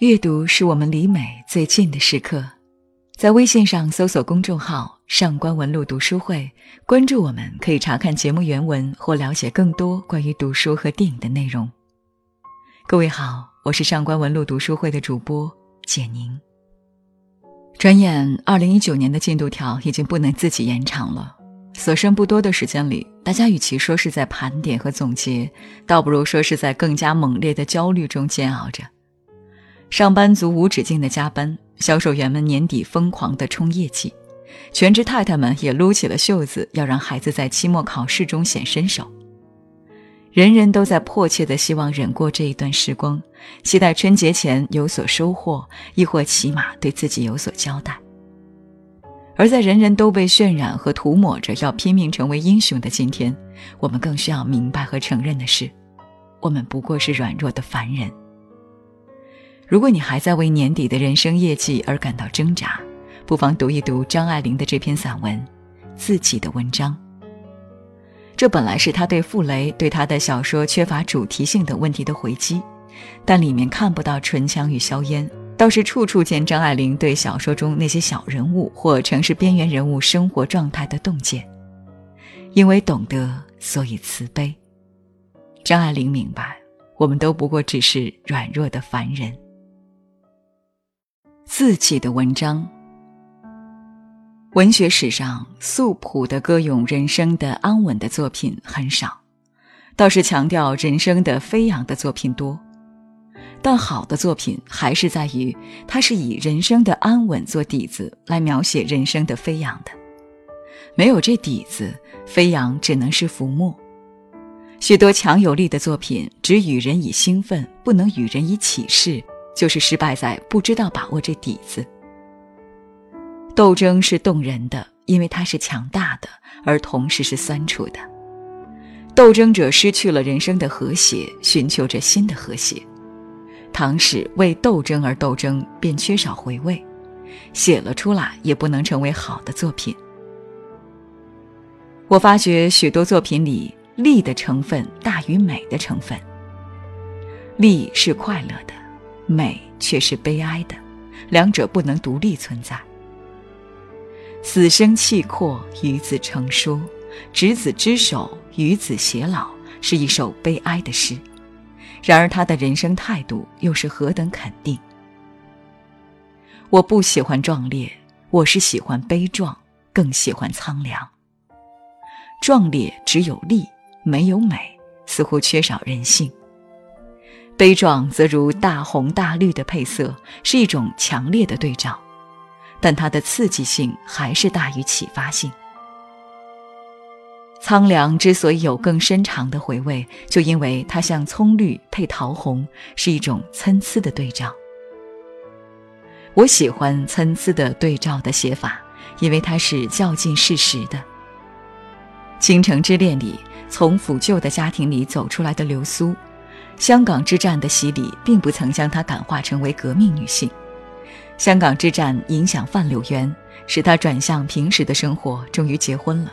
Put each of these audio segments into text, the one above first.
阅读是我们离美最近的时刻，在微信上搜索公众号“上官文露读书会”，关注我们，可以查看节目原文或了解更多关于读书和电影的内容。各位好，我是上官文露读书会的主播简宁。转眼，二零一九年的进度条已经不能自己延长了。所剩不多的时间里，大家与其说是在盘点和总结，倒不如说是在更加猛烈的焦虑中煎熬着。上班族无止境的加班，销售员们年底疯狂的冲业绩，全职太太们也撸起了袖子，要让孩子在期末考试中显身手。人人都在迫切的希望忍过这一段时光，期待春节前有所收获，亦或起码对自己有所交代。而在人人都被渲染和涂抹着要拼命成为英雄的今天，我们更需要明白和承认的是，我们不过是软弱的凡人。如果你还在为年底的人生业绩而感到挣扎，不妨读一读张爱玲的这篇散文《自己的文章》。这本来是他对傅雷对他的小说缺乏主题性等问题的回击，但里面看不到唇枪与硝烟，倒是处处见张爱玲对小说中那些小人物或城市边缘人物生活状态的洞见。因为懂得，所以慈悲。张爱玲明白，我们都不过只是软弱的凡人。自己的文章。文学史上素朴的歌咏人生的安稳的作品很少，倒是强调人生的飞扬的作品多。但好的作品还是在于，它是以人生的安稳做底子来描写人生的飞扬的。没有这底子，飞扬只能是浮沫。许多强有力的作品只与人以兴奋，不能与人以启示。就是失败在不知道把握这底子。斗争是动人的，因为它是强大的，而同时是酸楚的。斗争者失去了人生的和谐，寻求着新的和谐。唐史为斗争而斗争，便缺少回味，写了出来也不能成为好的作品。我发觉许多作品里，利的成分大于美的成分。利是快乐的。美却是悲哀的，两者不能独立存在。死生契阔，与子成说，执子之手，与子偕老，是一首悲哀的诗。然而他的人生态度又是何等肯定。我不喜欢壮烈，我是喜欢悲壮，更喜欢苍凉。壮烈只有力，没有美，似乎缺少人性。悲壮则如大红大绿的配色，是一种强烈的对照，但它的刺激性还是大于启发性。苍凉之所以有更深长的回味，就因为它像葱绿配桃红，是一种参差的对照。我喜欢参差的对照的写法，因为它是较近事实的。《倾城之恋》里，从腐旧的家庭里走出来的流苏。香港之战的洗礼并不曾将她感化成为革命女性。香港之战影响范柳园，使她转向平时的生活，终于结婚了。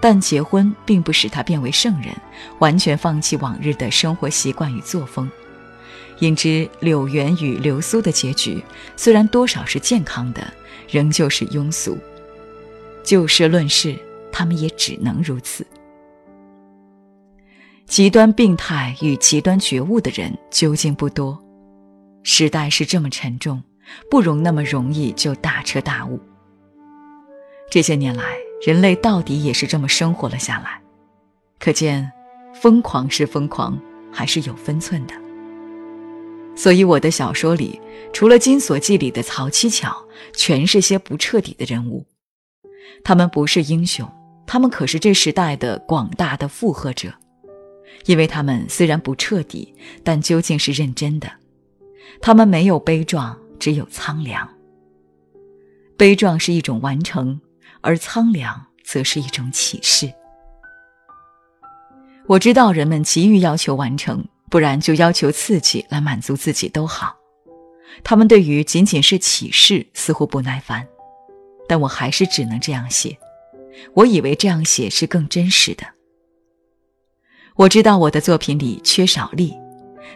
但结婚并不使她变为圣人，完全放弃往日的生活习惯与作风。因之，柳园与流苏的结局虽然多少是健康的，仍旧是庸俗。就事论事，他们也只能如此。极端病态与极端觉悟的人究竟不多，时代是这么沉重，不容那么容易就大彻大悟。这些年来，人类到底也是这么生活了下来，可见，疯狂是疯狂，还是有分寸的。所以，我的小说里，除了《金锁记》里的曹七巧，全是些不彻底的人物。他们不是英雄，他们可是这时代的广大的附和者。因为他们虽然不彻底，但究竟是认真的。他们没有悲壮，只有苍凉。悲壮是一种完成，而苍凉则是一种启示。我知道人们急于要求完成，不然就要求刺激来满足自己都好。他们对于仅仅是启示似乎不耐烦，但我还是只能这样写。我以为这样写是更真实的。我知道我的作品里缺少力，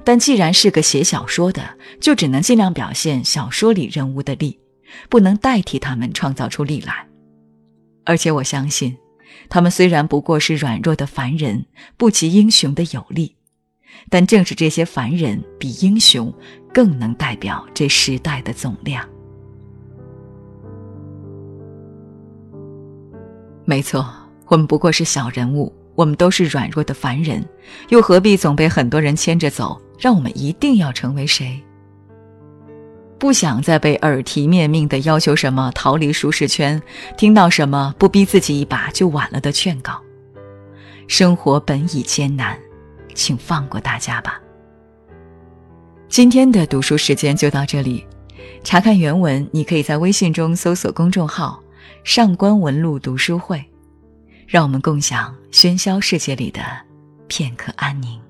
但既然是个写小说的，就只能尽量表现小说里人物的力，不能代替他们创造出力来。而且我相信，他们虽然不过是软弱的凡人，不及英雄的有力，但正是这些凡人比英雄更能代表这时代的总量。没错，我们不过是小人物，我们都是软弱的凡人，又何必总被很多人牵着走？让我们一定要成为谁？不想再被耳提面命的要求什么逃离舒适圈，听到什么不逼自己一把就晚了的劝告。生活本已艰难，请放过大家吧。今天的读书时间就到这里，查看原文，你可以在微信中搜索公众号“上官文露读书会”，让我们共享喧嚣世界里的片刻安宁。